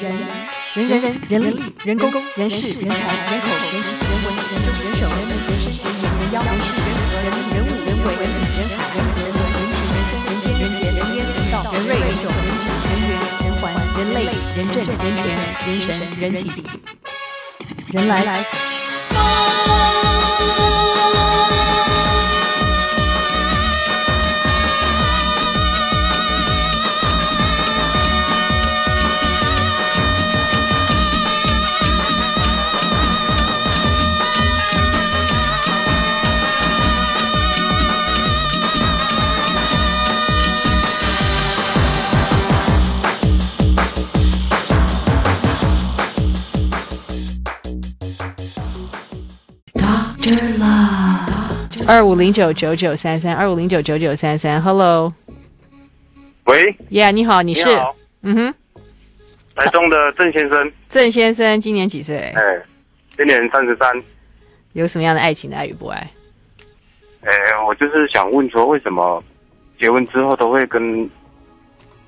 人人人人人力人工人事人才人口人情人文人政人手人民人事人眼人妖人事人和人人物人为人理人海人人文人情人生人间人杰人烟人道人瑞人种人质人缘人环人类人政人权人神人体人来来。二五零九九九三三，二五零九九九三三，Hello，喂，Yeah，你好，你是，嗯哼，台中的郑先生，郑先生今年几岁？哎、今年三十三，有什么样的爱情的爱与不爱？哎，我就是想问说，为什么结婚之后都会跟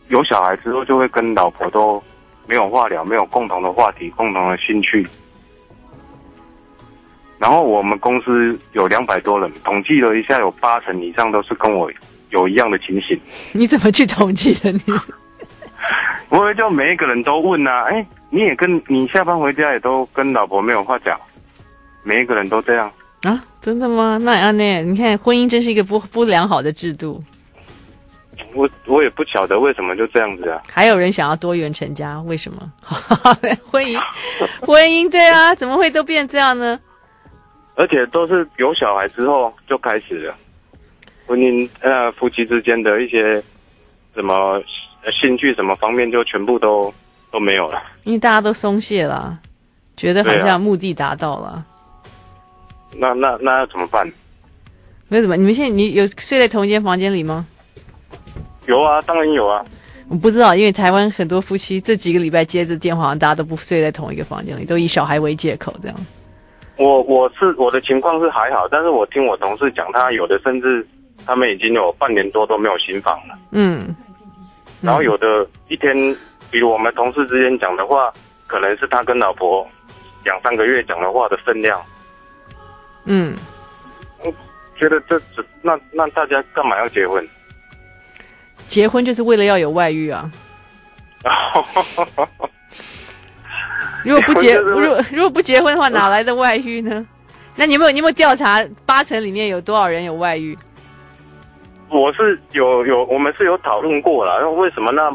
有小孩之后就会跟老婆都没有话聊，没有共同的话题，共同的兴趣？然后我们公司有两百多人，统计了一下，有八成以上都是跟我有一样的情形。你怎么去统计的？你不会就每一个人都问啊，哎，你也跟你下班回家也都跟老婆没有话讲，每一个人都这样啊？真的吗？那安内，你看婚姻真是一个不不良好的制度。我我也不晓得为什么就这样子啊。还有人想要多元成家，为什么？婚姻婚姻对啊，怎么会都变这样呢？而且都是有小孩之后就开始了，婚姻呃夫妻之间的一些什么兴趣什么方面就全部都都没有了，因为大家都松懈了，觉得好像目的达到了。啊、那那那要怎么办？没什么？你们现在你有睡在同一间房间里吗？有啊，当然有啊。我不知道，因为台湾很多夫妻这几个礼拜接的电话，大家都不睡在同一个房间里，都以小孩为借口这样。我我是我的情况是还好，但是我听我同事讲，他有的甚至他们已经有半年多都没有新房了。嗯，嗯然后有的一天，比如我们同事之间讲的话，可能是他跟老婆两三个月讲的话的分量。嗯，我觉得这这那那大家干嘛要结婚？结婚就是为了要有外遇啊。如果不结，如果如果不结婚的话，哪来的外遇呢？那你有没有你有没有调查八成里面有多少人有外遇？我是有有，我们是有讨论过了。那为什么那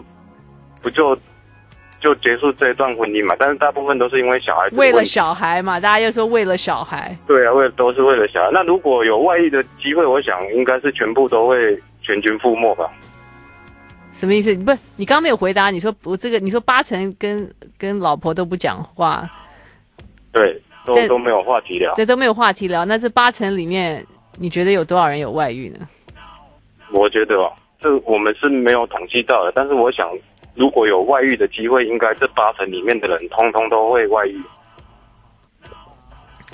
不就就结束这一段婚姻嘛？但是大部分都是因为小孩。为了小孩嘛，大家又说为了小孩。对啊，为了都是为了小孩。那如果有外遇的机会，我想应该是全部都会全军覆没吧。什么意思？不是你刚刚没有回答。你说我这个，你说八成跟跟老婆都不讲话，对，都都没有话题聊，对，都没有话题聊。那这八成里面，你觉得有多少人有外遇呢？我觉得哦，这我们是没有统计到的。但是我想，如果有外遇的机会，应该这八成里面的人，通通都会外遇。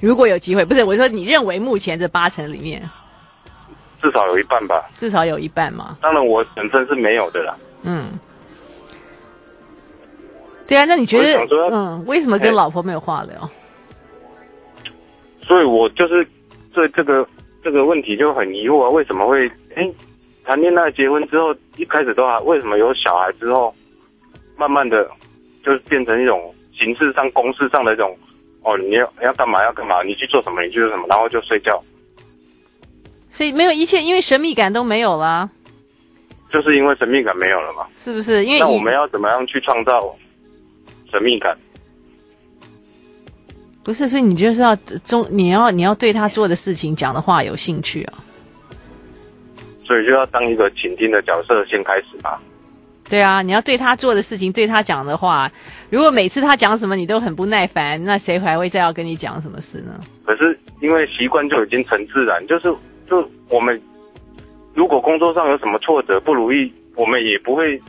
如果有机会，不是我说，你认为目前这八成里面？至少有一半吧，至少有一半嘛。当然，我本身是没有的啦。嗯，对啊，那你觉得，嗯，为什么跟老婆没有话聊？所以我就是对这个这个问题就很疑惑啊，为什么会哎谈恋爱结婚之后一开始都还，为什么有小孩之后，慢慢的就是变成一种形式上、公式上的一种哦，你要你要干嘛要干嘛，你去做什么你去做什么，然后就睡觉。所以没有一切，因为神秘感都没有了，就是因为神秘感没有了嘛？是不是？因为那我们要怎么样去创造神秘感？不是，所以你就是要中，你要你要对他做的事情讲的话有兴趣啊。所以就要当一个倾听的角色先开始吧。对啊，你要对他做的事情，对他讲的话，如果每次他讲什么你都很不耐烦，那谁还会再要跟你讲什么事呢？可是因为习惯就已经成自然，就是就我们如果工作上有什么挫折不如意，我们也不会，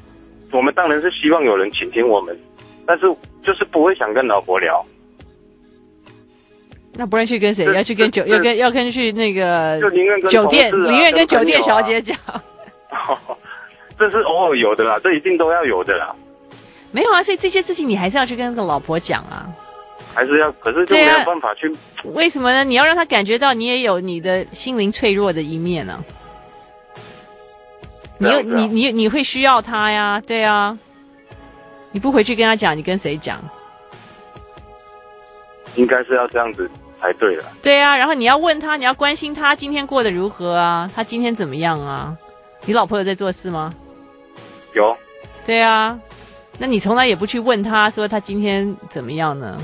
我们当然是希望有人倾听我们，但是就是不会想跟老婆聊。那不然去跟谁？要去跟酒，要跟要跟去那个酒店，宁愿跟酒店小姐讲。这是偶尔有的啦，这一定都要有的啦，没有啊，所以这些事情你还是要去跟那个老婆讲啊。还是要，可是就没有办法去。为什么呢？你要让他感觉到你也有你的心灵脆弱的一面呢、你有这样子啊你你你会需要他呀，对啊。你不回去跟他讲，你跟谁讲？应该是要这样子才对了。对啊，然后你要问他，你要关心他今天过得如何啊？他今天怎么样啊？你老婆有在做事吗？有，对啊，那你从来也不去问他说他今天怎么样呢？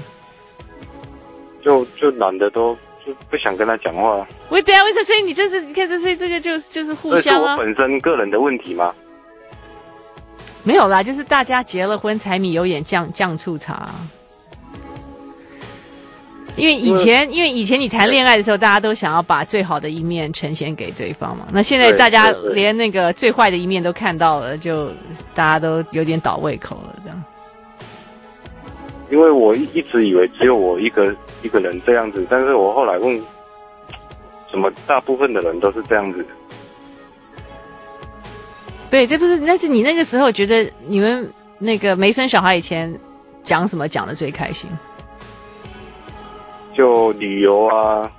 就就懒得都就不想跟他讲话，喂，对啊，为什么？所以你就是你看，这所以这个就是就是互相啊，我本身个人的问题吗？没有啦，就是大家结了婚，柴米油盐酱酱醋茶。因为以前，因为以前你谈恋爱的时候，大家都想要把最好的一面呈现给对方嘛。那现在大家连那个最坏的一面都看到了，就大家都有点倒胃口了，这样。因为我一一直以为只有我一个一个人这样子，但是我后来问，怎么大部分的人都是这样子？对，这不是，那是你那个时候觉得你们那个没生小孩以前讲什么讲的最开心？就旅游啊，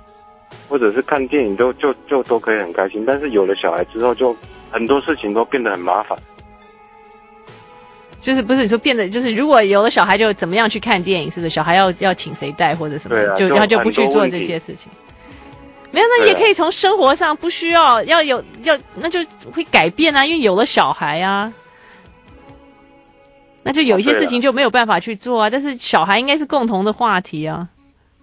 或者是看电影都就就都可以很开心，但是有了小孩之后，就很多事情都变得很麻烦。就是不是你说变得就是如果有了小孩就怎么样去看电影，是不是？小孩要要请谁带或者什么，就对啊就然后就不去做这些事情。没有，那也可以从生活上不需要要有要，那就会改变啊，因为有了小孩啊，那就有一些事情就没有办法去做啊。但是小孩应该是共同的话题啊，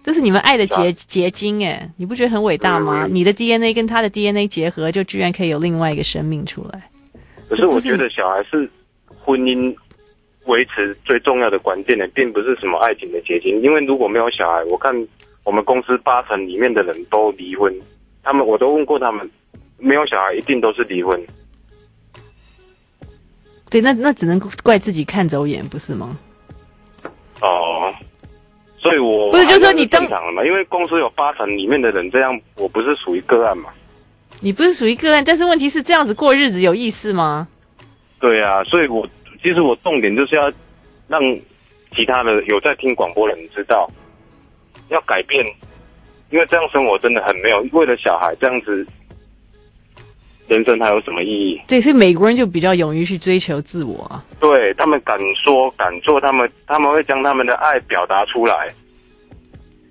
这是你们爱的结结晶哎，你不觉得很伟大吗？嗯你的 DNA 跟他的 DNA 结合，就居然可以有另外一个生命出来。可是我觉得小孩是婚姻维持最重要的关键的，并不是什么爱情的结晶。因为如果没有小孩，我看我们公司八成里面的人都离婚，他们我都问过他们，没有小孩一定都是离婚。对，那那只能怪自己看走眼，不是吗？哦，所以我不是就说你当正常了嘛？因为公司有八成里面的人这样，我不是属于个案嘛？你不是属于个案，但是问题是这样子过日子有意思吗？对啊，所以我其实我重点就是要让其他的有在听广播的人知道，要改变，因为这样生活真的很没有。为了小孩这样子，人生还有什么意义？对，所以美国人就比较勇于去追求自我啊。对他们敢说敢做，他们他们会将他们的爱表达出来，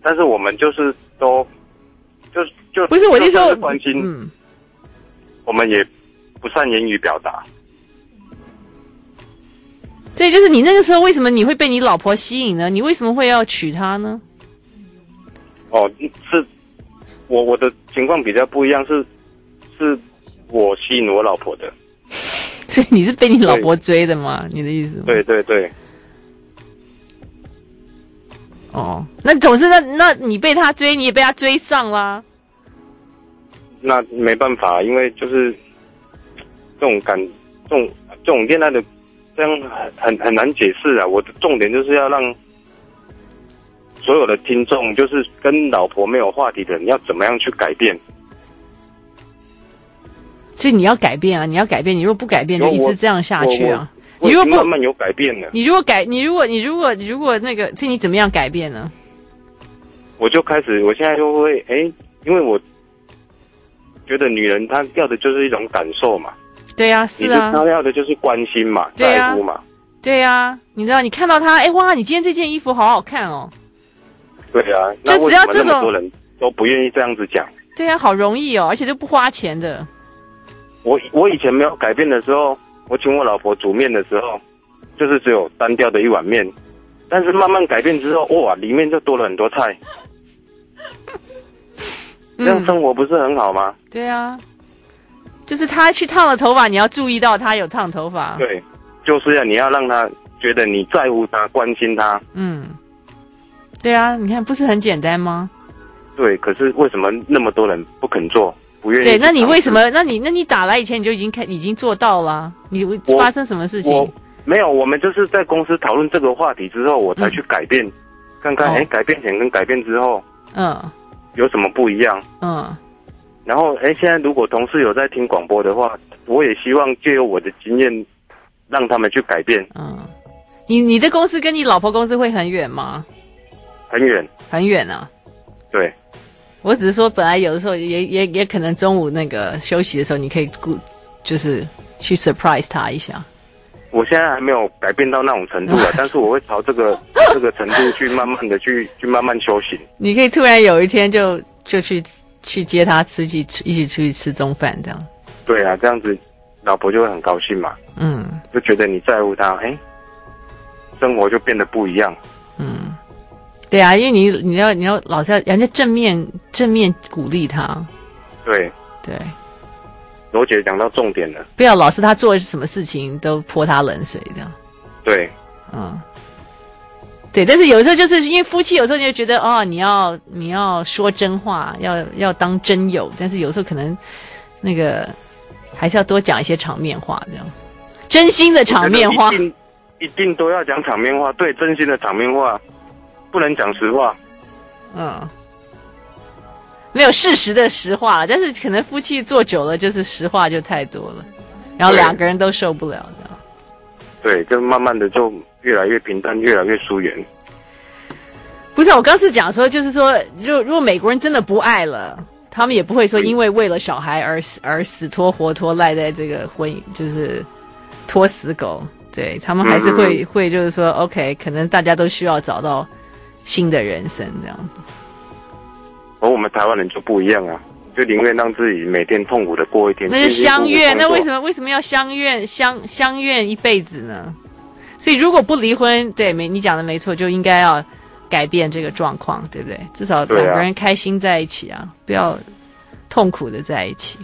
但是我们就是都就就不是，我就就算说关心，嗯，我们也不善言语表达。对，就是你那个时候为什么你会被你老婆吸引呢？你为什么会要娶她呢？哦，是我我的情况比较不一样，是是我吸引我老婆的。所以你是被你老婆追的吗？你的意思？对对对，哦，那总是那那你被他追，你也被他追上啦。那没办法，因为就是这种感，这种这种恋爱的，这样很很很难解释啊。我的重点就是要让所有的听众，就是跟老婆没有话题的人，要怎么样去改变。所以你要改变啊！你要改变，你如果不改变，就一直这样下去啊！你如果慢慢有改变了，你如果改，你如果你如果你如果那个，这你怎么样改变呢？我就开始，我现在就会哎，因为我觉得女人她要的就是一种感受嘛。对啊，是啊，他要的就是关心嘛，对啊在乎嘛。对啊，你知道，你看到他，哎哇，你今天这件衣服好好看哦。对啊，就只要这种那么多人都不愿意这样子讲？对啊，好容易哦，而且都不花钱的。我我以前没有改变的时候，我请我老婆煮面的时候，就是只有单调的一碗面，但是慢慢改变之后，哇，里面就多了很多菜，这样嗯，生活不是很好吗？对啊，就是他去烫了头发，你要注意到他有烫头发。对，就是要你要让他觉得你在乎他、关心他。嗯，对啊，你看不是很简单吗？对，可是为什么那么多人不肯做，不愿意？对，那你为什么？那你那你打来以前你就已经开已经做到了？你发生什么事情？没有，我们就是在公司讨论这个话题之后，我才去改变，嗯、看看哎、哦，改变前跟改变之后，嗯，有什么不一样？嗯，然后哎，现在如果同事有在听广播的话，我也希望借由我的经验，让他们去改变。嗯，你你的公司跟你老婆公司会很远吗？很远，很远啊。对，我只是说，本来有的时候也也也可能中午那个休息的时候，你可以顾，就是去 surprise 他一下。我现在还没有改变到那种程度啊，但是我会朝这个这个程度去慢慢的去去慢慢修行。你可以突然有一天就就去去接他出去一起出去吃中饭这样。对啊，这样子老婆就会很高兴嘛。嗯，就觉得你在乎他，哎，生活就变得不一样。嗯，对啊，因为你你要你要老是要人家正面正面鼓励他。对对。罗姐讲到重点了，不要老是他做什么事情都泼他冷水这样。对，嗯，对，但是有时候就是因为夫妻，有时候你就觉得哦，你要你要说真话，要要当真友，但是有时候可能那个还是要多讲一些场面话，这样真心的场面话，一定一定都要讲场面话，对，真心的场面话，不能讲实话，嗯。没有事实的实话，但是可能夫妻做久了，就是实话就太多了，然后两个人都受不了的。对，就慢慢的就越来越平淡，越来越疏远。不是，我刚是讲说，就是说，如果如果美国人真的不爱了，他们也不会说因为为了小孩而死而死拖活拖赖在这个婚姻，就是拖死狗。对，他们还是会、嗯、会就是说，OK，可能大家都需要找到新的人生这样子。而我们台湾人就不一样啊，就宁愿让自己每天痛苦的过一天。那是相怨，那为什么为什么要相怨相相怨一辈子呢？所以如果不离婚，对，没你讲的没错，就应该要改变这个状况，对不对？至少两个人开心在一起啊，啊不要痛苦的在一起。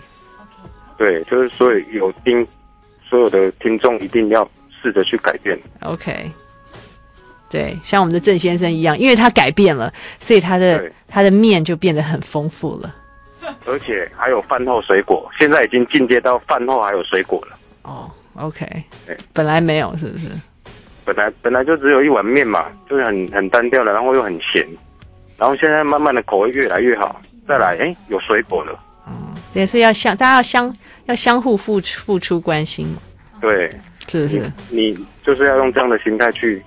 对，就是所以有听所有的听众一定要试着去改变。OK。对，像我们的郑先生一样，因为他改变了，所以他的他的面就变得很丰富了。而且还有饭后水果，现在已经进阶到饭后还有水果了。哦，OK，本来没有，是不是？本来本来就只有一碗面嘛，就是很很单调的，然后又很咸，然后现在慢慢的口味越来越好，再来，哎，有水果了。嗯，对，所以要相，大家要相要相互付出付出关心嘛。对，是不是？你，你就是要用这样的心态去。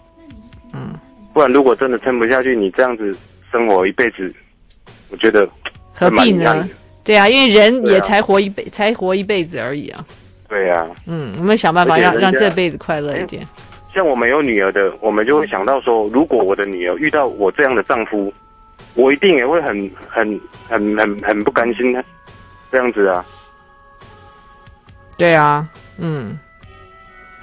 嗯，不然如果真的撑不下去，你这样子生活一辈子，我觉得何必呢？对啊，因为人也才活一辈，啊、才活一辈子而已啊。对呀、啊，嗯，我们想办法让让这辈子快乐一点。像我们有女儿的，我们就会想到说，如果我的女儿遇到我这样的丈夫，我一定也会很很很很很不甘心的，这样子啊。对啊，嗯，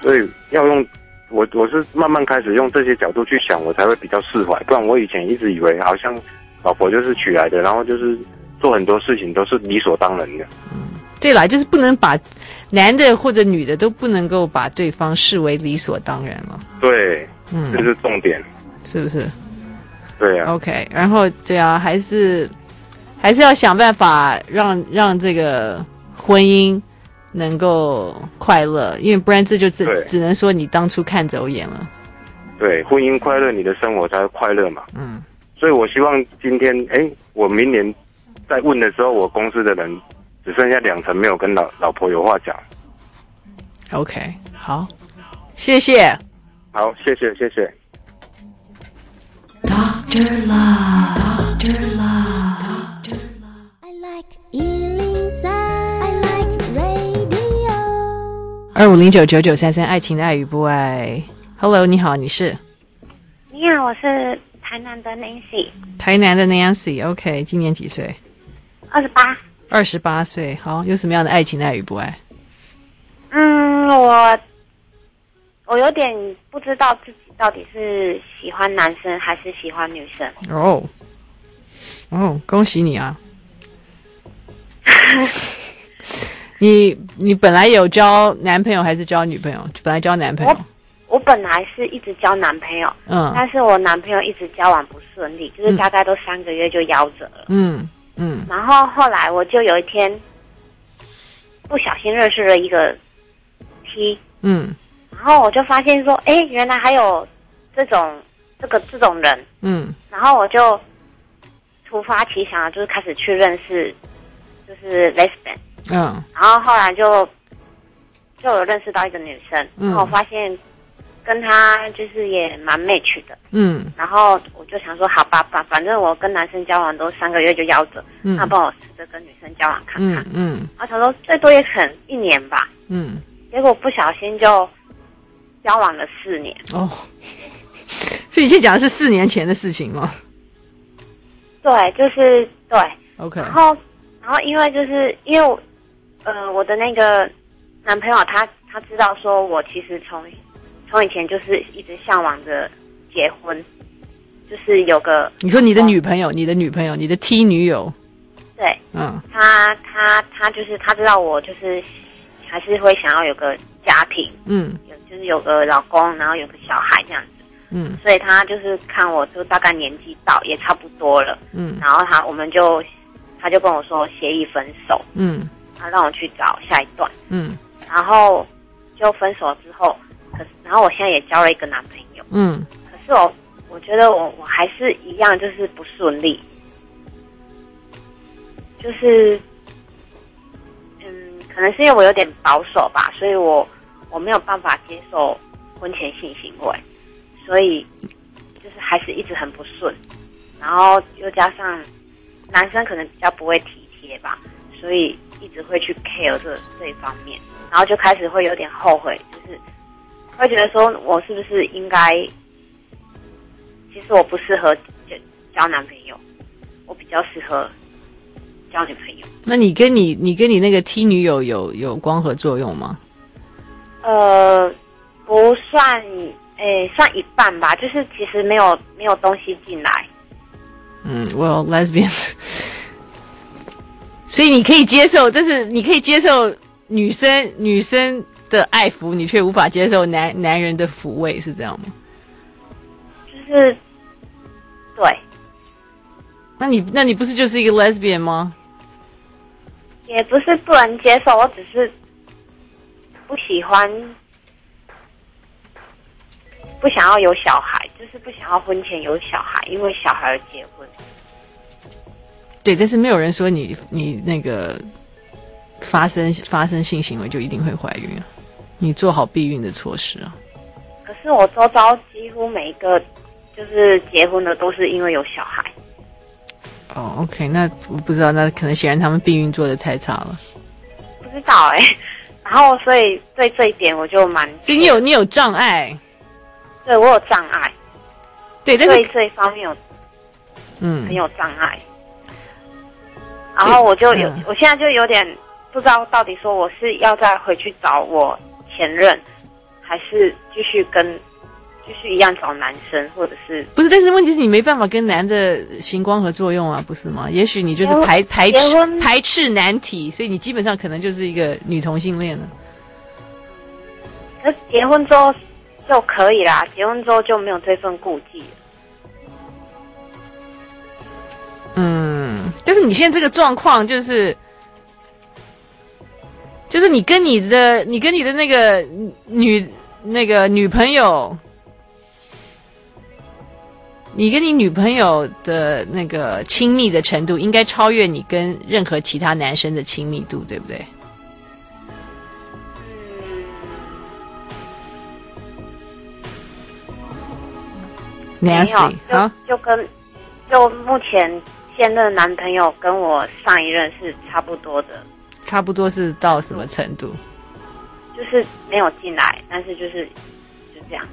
所以要用。我我是慢慢开始用这些角度去想，我才会比较释怀。不然我以前一直以为好像老婆就是娶来的，然后就是做很多事情都是理所当然的。嗯，对啦，就是不能把男的或者女的都不能够把对方视为理所当然了。对，嗯，这是重点，是不是？对啊。OK，然后对啊，还是还是要想办法让让这个婚姻。能够快乐，因为不然这就只只能说你当初看走眼了。对，婚姻快乐，你的生活才会快乐嘛。嗯，所以我希望今天，哎，我明年在问的时候，我公司的人只剩下两成没有跟老老婆有话讲。OK，好，谢谢。好，谢谢，谢谢。Doctor Love, Doctor Love, Doctor Love. I like 二五零九九九三三，爱情的爱与不爱。Hello，你好，你是？你好，我是台南的 Nancy。台南的 Nancy，OK，、okay, 今年几岁？二十八。二十八岁，好，有什么样的爱情的爱与不爱？嗯，我我有点不知道自己到底是喜欢男生还是喜欢女生。哦，哦，恭喜你啊！你你本来有交男朋友还是交女朋友？本来交男朋友。我我本来是一直交男朋友，嗯，但是我男朋友一直交往不顺利，就是大概都三个月就夭折了。嗯嗯，然后后来我就有一天不小心认识了一个 T，嗯。然后我就发现说，哎，原来还有这种这个这种人，嗯。然后我就突发奇想的，就是开始去认识，就是 lesbian，嗯。然后后来就就有认识到一个女生，嗯。然后我发现跟他就是也蛮 match 的，嗯。然后我就想说，好吧，反反正我跟男生交往都三个月就夭折，嗯。那帮我试着跟女生交往看看，嗯嗯。然后想说最多也可能一年吧，嗯，结果不小心就交往了四年，哦，所以你现在讲的是四年前的事情吗对，就是对。？OK，然后，然后因为就是因为我，呃，我的那个男朋友他他知道说我其实从从以前就是一直向往着结婚，就是有个你说你的女朋友，你的女朋友，你的 T 女友，对嗯。他他他就是他知道我就是还是会想要有个家庭，嗯。有就是有个老公，然后有个小孩这样子，嗯。所以他就是看我就大概年纪到也差不多了，嗯。然后他我们就他就跟我说协议分手，嗯。他让我去找下一段。嗯。然后就分手之后，可是然后我现在也交了一个男朋友，嗯。可是我我觉得我我还是一样，就是不顺利，就是嗯，可能是因为我有点保守吧，所以我我没有办法接受婚前性行为，所以就是还是一直很不顺，然后又加上男生可能比较不会体贴吧，所以一直会去 care 这这一方面，然后就开始会有点后悔，就是会觉得说我是不是应该，其实我不适合交交男朋友，我比较适合交女朋友。那你跟你你跟你那个 T 女友有有光合作用吗？呃，不算，诶，算一半吧，就是其实没有没有东西进来。嗯，Well lesbian，所以你可以接受，但是你可以接受女生女生的爱抚，你却无法接受男男人的抚慰，是这样吗？就是，对，那你那你不是就是一个 lesbian 吗？也不是不能接受，我只是不喜欢，不想要有小孩，就是不想要婚前有小孩，因为小孩而结婚。对，但是没有人说你你那个发生发生性行为就一定会怀孕啊，你做好避孕的措施啊。可是我周遭几乎每一个就是结婚的都是因为有小孩，哦，OK，那我不知道，那可能显然他们避孕做的太差了。不知道哎、然后所以对这一点我就蛮，所以你有你有障碍，对我有障碍，对，但是对这一方面有嗯很嗯，有障碍。然后我就有，嗯我现在就有点不知道到底说我是要再回去找我前任，还是继续跟继续一样找男生，或者是不是，但是问题是你没办法跟男的行光合作用啊，不是吗？也许你就是排排斥排斥男体，所以你基本上可能就是一个女同性恋了。可是结婚之后就可以啦，结婚之后就没有这份顾忌。嗯，但是你现在这个状况就是，就是你跟你的你跟你的那个女那个女朋友，你跟你女朋友的那个亲密的程度，应该超越你跟任何其他男生的亲密度，对不对？没有 Nancy，啊，就就跟就目前现任男朋友跟我上一任是差不多的，差不多是到什么程度？就是没有进来，但是就是就这样。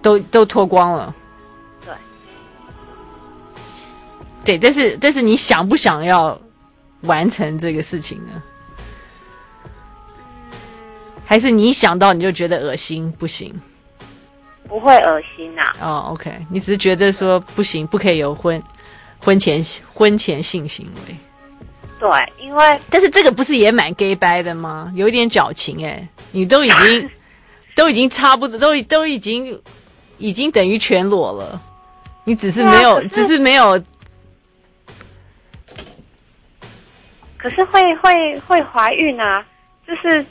都都脱光了。对，对，但是但是你想不想要完成这个事情呢？还是你一想到你就觉得恶心，不行？不会恶心呐、啊。哦，OK，你只是觉得说不行，不可以有婚婚前婚前性行为。对，对，因为但是这个不是也蛮 gay 掰的吗？有一点矫情哎，你都已经 都已经差不多，都都已经已经等于全裸了，你只是没有，啊、是只是没有。可是会会会怀孕啊，就是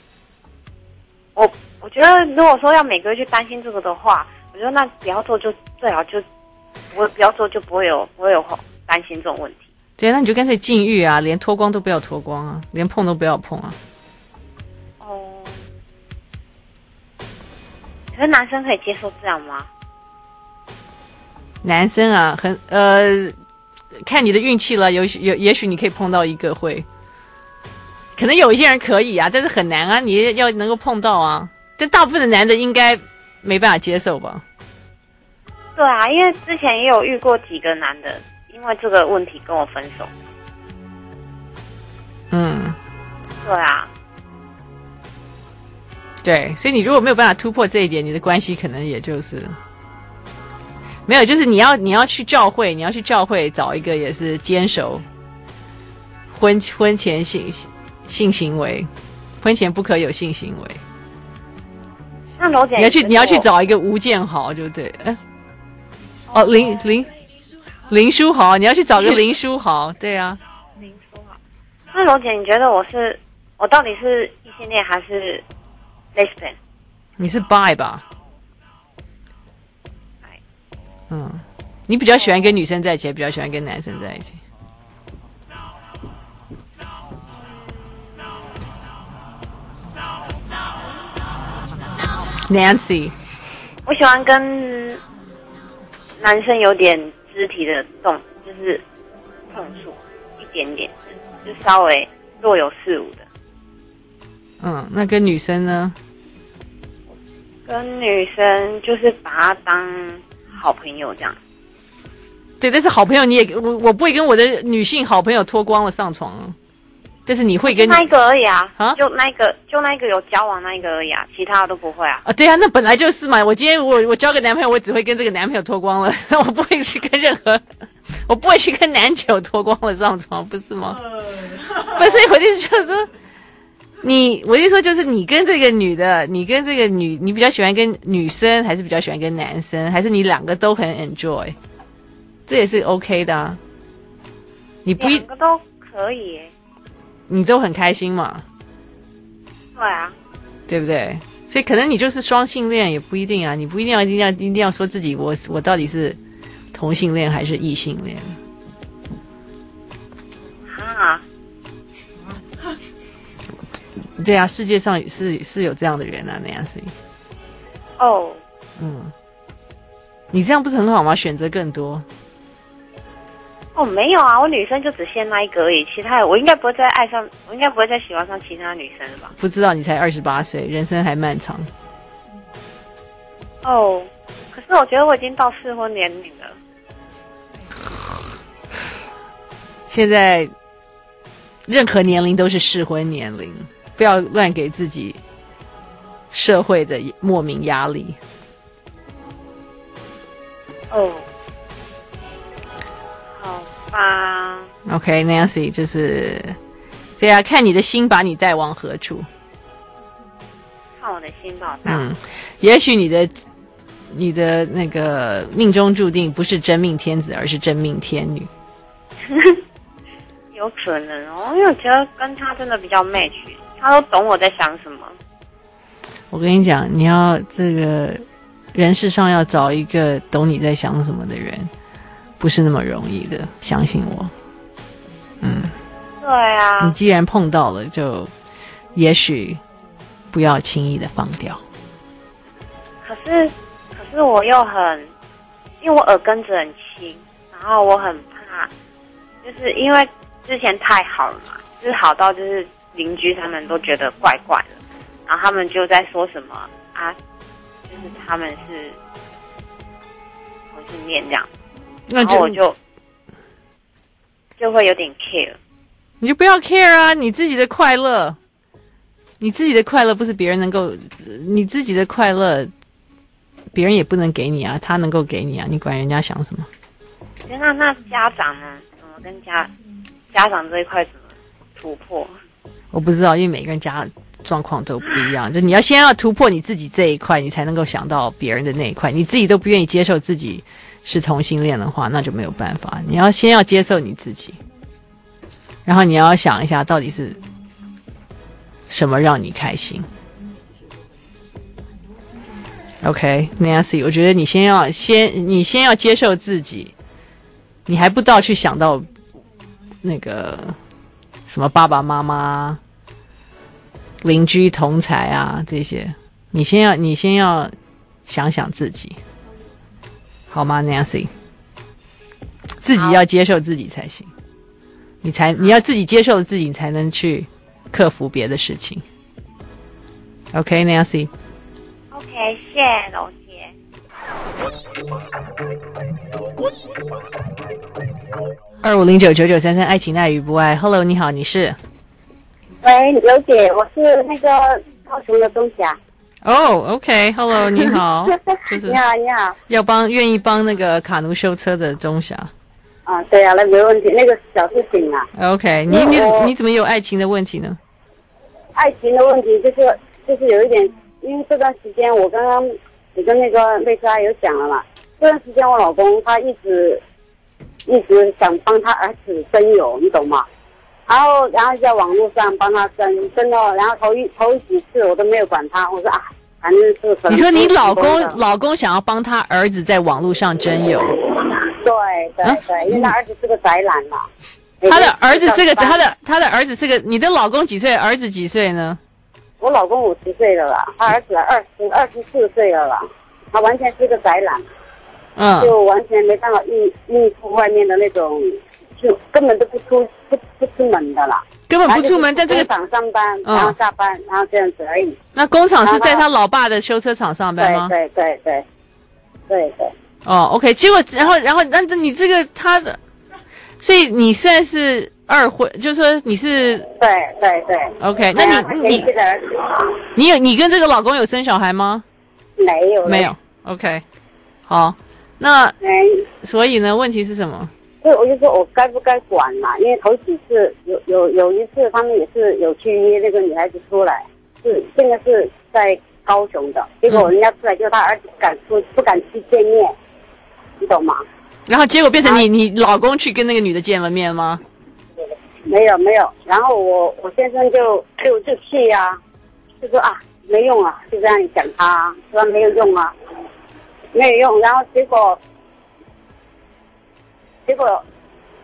我我觉得如果说要每个月去担心这个的话，我觉得那不要做就最好就不会不要做就不会有不会有担心这种问题。对，那你就干脆禁欲啊，连脱光都不要脱光啊，连碰都不要碰啊。哦，可是男生可以接受这样吗？男生啊，很呃，看你的运气了，有有也许你可以碰到一个会。可能有一些人可以啊，但是很难啊，你要能够碰到啊。但大部分的男的应该没办法接受吧？对啊，因为之前也有遇过几个男的，因为这个问题跟我分手。嗯，对啊，对，所以你如果没有办法突破这一点，你的关系可能也就是没有，就是你要你要去教会，你要去教会找一个也是坚守婚婚前性。性行为，婚前不可有性行为。那罗姐，你要去，你要去找一个吴建豪，就对。哎，哦，林林林书豪，你要去找个林书豪，对啊。林书豪。那罗姐，你觉得我是我到底是异性恋还是 lesbian？你是 bi 吧？嗯，你比较喜欢跟女生在一起，还比较喜欢跟男生在一起？Nancy，我喜欢跟男生有点肢体的动，就是碰触一点点，就稍微若有似无的。嗯，那跟女生呢？跟女生就是把她当好朋友这样。对，但是好朋友你也我我不会跟我的女性好朋友脱光了上床。但是你会跟那一个而已啊，啊，就那一个，就那一个有交往那一个而已啊，其他的都不会啊。啊，对啊，那本来就是嘛。我今天我我交个男朋友，我只会跟这个男朋友脱光了，我不会去跟任何，我不会去跟男酒脱光了上床，不是吗？不是，所以我的意思就是说，你我的意思说就是你跟这个女的，你跟这个女，你比较喜欢跟女生，还是比较喜欢跟男生，还是你两个都很 enjoy？这也是 OK 的啊。你不一两个都可以。你都很开心嘛？对啊，对不对？所以可能你就是双性恋也不一定啊，你不一定要一定要一定要说自己我我到底是同性恋还是异性恋？啊？对啊，世界上是是有这样的人啊，Nancy。哦。嗯，你这样不是很好吗？选择更多。哦，没有啊，我女生就只限那一个而已，其他的我应该不会再爱上，我应该不会再喜欢上其他女生了吧？不知道你才二十八岁，人生还漫长。哦，可是我觉得我已经到适婚年龄了。现在任何年龄都是适婚年龄，不要乱给自己社会的莫名压力。哦。啊，OK，Nancy，就是对啊，看你的心把你带往何处。看我的心吧。嗯，也许你的你的那个命中注定不是真命天子，而是真命天女。有可能哦，因为我觉得跟他真的比较 match，他都懂我在想什么。我跟你讲，你要这个人世上要找一个懂你在想什么的人。不是那么容易的，相信我。嗯，对啊。你既然碰到了，就也许不要轻易的放掉。可是，可是我又很，因为我耳根子很轻，然后我很怕，就是因为之前太好了嘛，就是好到就是邻居他们都觉得怪怪的，然后他们就在说什么啊，就是他们是同性恋这样。那就我就就会有点 care，你就不要 care 啊！你自己的快乐，你自己的快乐不是别人能够，你自己的快乐，别人也不能给你啊，他能够给你啊，你管人家想什么？那那家长呢？怎么跟家家长这一块怎么突破？我不知道，因为每个人家状况都不一样。就你要先要突破你自己这一块，你才能够想到别人的那一块。你自己都不愿意接受自己是同性恋的话，那就没有办法。你要先要接受你自己，然后你要想一下，到底是什么让你开心。OK，Nancy，我觉得你先要先，你先要接受自己，你还不到去想到那个什么爸爸妈妈、邻居同才啊这些，你先要你先要想想自己，好吗，Nancy？自己要接受自己才行，你才你要自己接受自己，你才能去克服别的事情。OK，Nancy。OK，谢谢龙姐。二五零九九九三三，爱情爱与不爱。Hello，你好，你是？喂，刘姐，我是那个高雄的钟霞。哦、oh,，OK，Hello，、okay. 你好，就是你好，你好，要帮愿意帮那个卡奴修车的钟霞。啊，对啊，那没问题，那个小事情啊。OK，你你你怎么有爱情的问题呢？爱情的问题就是就是有一点。因为这段时间我刚刚也跟那个妹子有讲了嘛，这段时间我老公他一直一直想帮他儿子征友，你懂吗？然后然后在网络上帮他征，征到然后头一头一几次我都没有管他，我说啊，反正是。你说你老公老公想要帮他儿子在网络上征友？对对对，啊、因为他儿子是个宅男嘛。他的儿子是个他的他的儿子是个，你的老公几岁？儿子几岁呢？我老公五十岁了啦，他儿子二十二十四岁了啦，他完全是个宅男，嗯，就完全没办法应应付外面的那种，就根本都不出不不出门的啦，根本不出门，在这个厂上班，然后下班，然后这样子而已。那工厂是在他老爸的修车厂上班吗？对对对对，对对。哦，OK，结果然后然后那你这个他的，所以你算是。二婚就是说你是对对对，OK，那你你你有你跟这个老公有生小孩吗？没有没有，OK，好，那所以呢，问题是什么？所以我就说我该不该管嘛？因为头几次有有有一次他们也是有去约那个女孩子出来，是现在是在高雄的，结果人家出来就他儿子不敢出不敢去见面，你懂吗？然后结果变成你你老公去跟那个女的见了面吗？没有没有，然后我我先生就就就气啊，就说啊没用啊，就这样讲他，说没有用啊，没有用，然后结果结果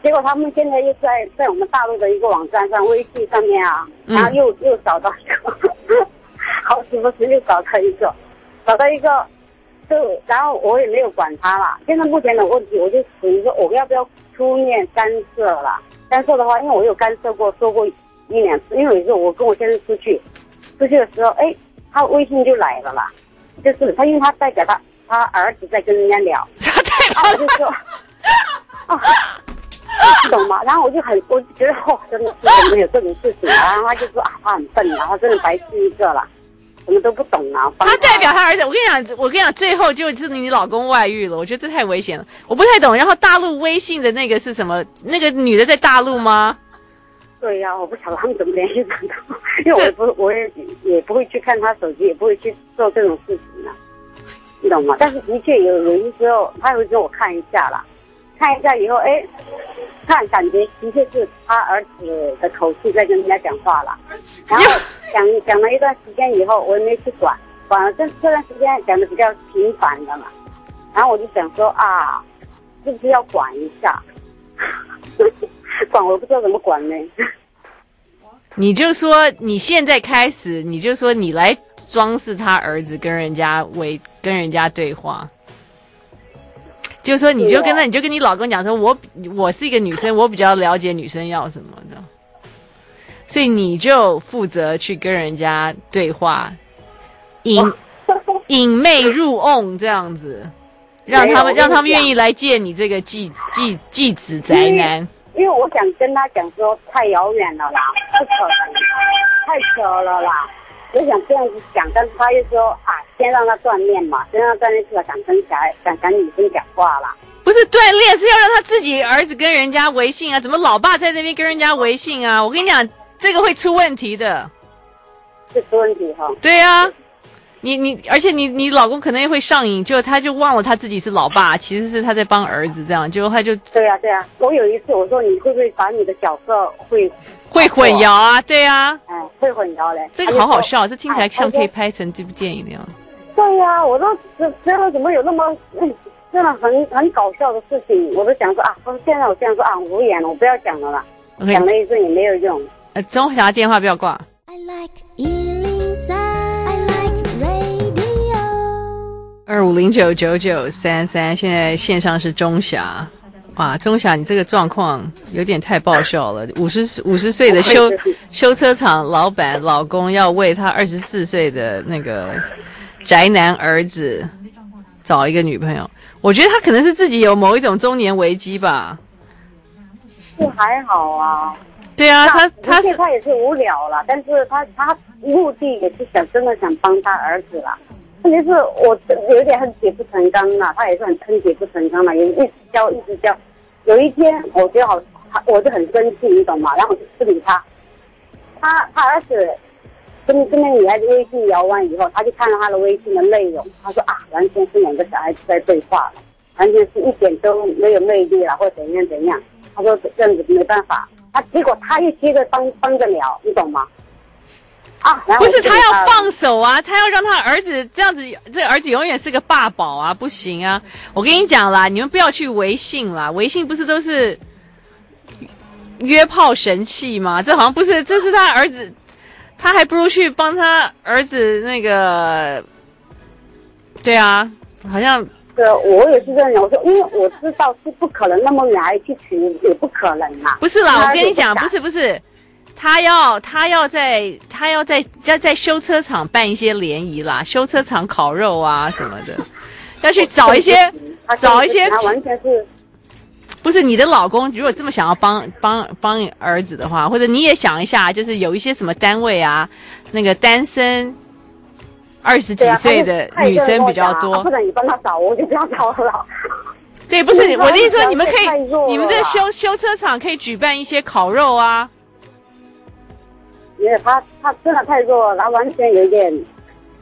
结果他们现在又在在我们大陆的一个网站上，微信上面啊，然后又、嗯、又找到一个，好时不时又找到一个，找到一个，就然后我也没有管他了。现在目前的问题，我就属于说我要不要出面干涉了。干涉的话，因为我有干涉过，说过一两次。因为有时候我跟我先生出去，出去的时候，哎，他微信就来了啦。就是他，因为他代表他他儿子在跟人家聊，他代表我就说，懂吗？然后我就很，我就觉得哇，真的是怎么有这种事情啊？然后他就说啊，他很笨，然后真的白痴一个了，什么都不懂啊。他代表他儿子，我跟你讲，我跟你讲，最后就是你老公外遇了。我觉得这太危险了，我不太懂。然后大陆微信的那个是什么？那个女的在大陆吗？对呀、啊，我不晓得他们怎么联系上的，因为我也不，我也也不会去看他手机，也不会去做这种事情的，你懂吗？但是的确有有一时候，他会给我看一下啦，看一下以后，哎，看感觉的确是他儿子的口气在跟人家讲话了，然后讲 讲了一段时间以后，我也没去管，管了这这段时间讲的比较频繁的嘛，然后我就想说啊，是不是要管一下？管我不知道怎么管呢。你就说你现在开始，你就说你来装饰他儿子跟人家为跟人家对话，就说你就跟他，你就跟你老公讲说，我我是一个女生，我比较了解女生要什么的，所以你就负责去跟人家对话，引 引媚入瓮这样子，让他们让他们愿意来见你这个继继继子宅男。因为我想跟他讲说太遥远了啦，不可能，太扯了啦。我想这样子讲，但是他又说啊，先让他锻炼嘛，先让他锻炼出来敢跟小孩、敢跟女生讲话啦。不是锻炼，是要让他自己儿子跟人家微信啊？怎么老爸在那边跟人家微信啊？我跟你讲，这个会出问题的，是出问题哈。对呀、啊。你你，而且你你老公可能也会上瘾，就他就忘了他自己是老爸，其实是他在帮儿子这样，结果他就对呀、啊、对呀、啊。我有一次我说，你会不会把你的角色会会混淆啊？对呀、啊，哎，会混淆嘞。这个好好笑，这听起来像可以拍成这部电影那样。对呀、啊，我都觉得怎么有那么嗯，真的很很搞笑的事情，我都想说啊，我现在我这样说啊，无言了，我不要讲了啦，okay. 讲了一阵也没有用。呃，钟晓的电话不要挂。I like 二五零九九九三三，现在线上是钟霞，哇，钟霞，你这个状况有点太爆笑了。五十五十岁的修修车厂老板老公要为他二十四岁的那个宅男儿子找一个女朋友，我觉得他可能是自己有某一种中年危机吧。是还好啊，对啊，他他是他也是无聊了，但是他他目的也是想真的想帮他儿子了。问题是我有点恨铁不成钢了，他也是很恨铁不成钢了，也一直教一直教。有一天我觉得好，他我就很生气，你懂吗？然后我就不理他。他他儿子跟跟那女孩子微信聊完以后，他就看了他的微信的内容，他说啊，完全是两个小孩子在对话了，完全是一点都没有魅力了，或者怎样怎样。他说这样子没办法，他结果他又接着帮帮着聊，你懂吗？啊，不是他要放手啊，他要让他儿子这样子，这儿子永远是个爸宝啊，不行啊！我跟你讲啦，你们不要去微信啦，微信不是都是约炮神器吗？这好像不是，这是他儿子，他还不如去帮他儿子那个，对啊，好像。对，我也是这样讲，我说，因为我知道是不可能那么来去取，也不可能嘛。不是啦，我跟你讲，不是不是。他要他要在他要在在在修车厂办一些联谊啦，修车厂烤肉啊什么的，要去找一些找一些。他完全是，不是你的老公？如果这么想要帮帮帮儿子的话，或者你也想一下，就是有一些什么单位啊，那个单身二十几岁的女生比较多。不然你帮他找，我就不要找了。对，不是 我的意思说，你们可以你们的修修车厂可以举办一些烤肉啊。因为他他吃的太弱了，他完全有一点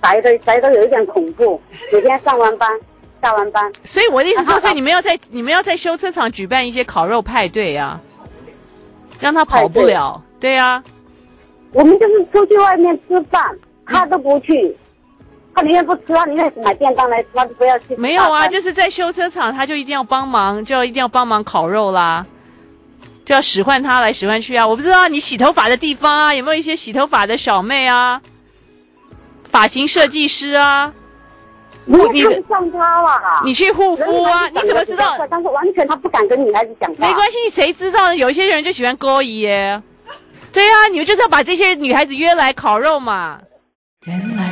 宅的宅的有一点恐怖。每天上完班，下完班，所以我的意思就是，你们要在你们要在修车厂举办一些烤肉派对呀、啊，让他跑不了。对呀、啊，我们就是出去外面吃饭，他都不去，他宁愿不吃，他宁愿买便当来吃，他都不要去。没有啊，就是在修车厂，他就一定要帮忙，就要一定要帮忙烤肉啦。就要使唤他来使唤去啊！我不知道你洗头发的地方啊，有没有一些洗头发的小妹啊？发型设计师啊？你看上他了？你去护肤啊？你怎么知道？但是完全他不敢跟女孩子讲话。没关系，谁知道呢？有一些人就喜欢勾引耶。对啊，你们就是要把这些女孩子约来烤肉嘛。原来。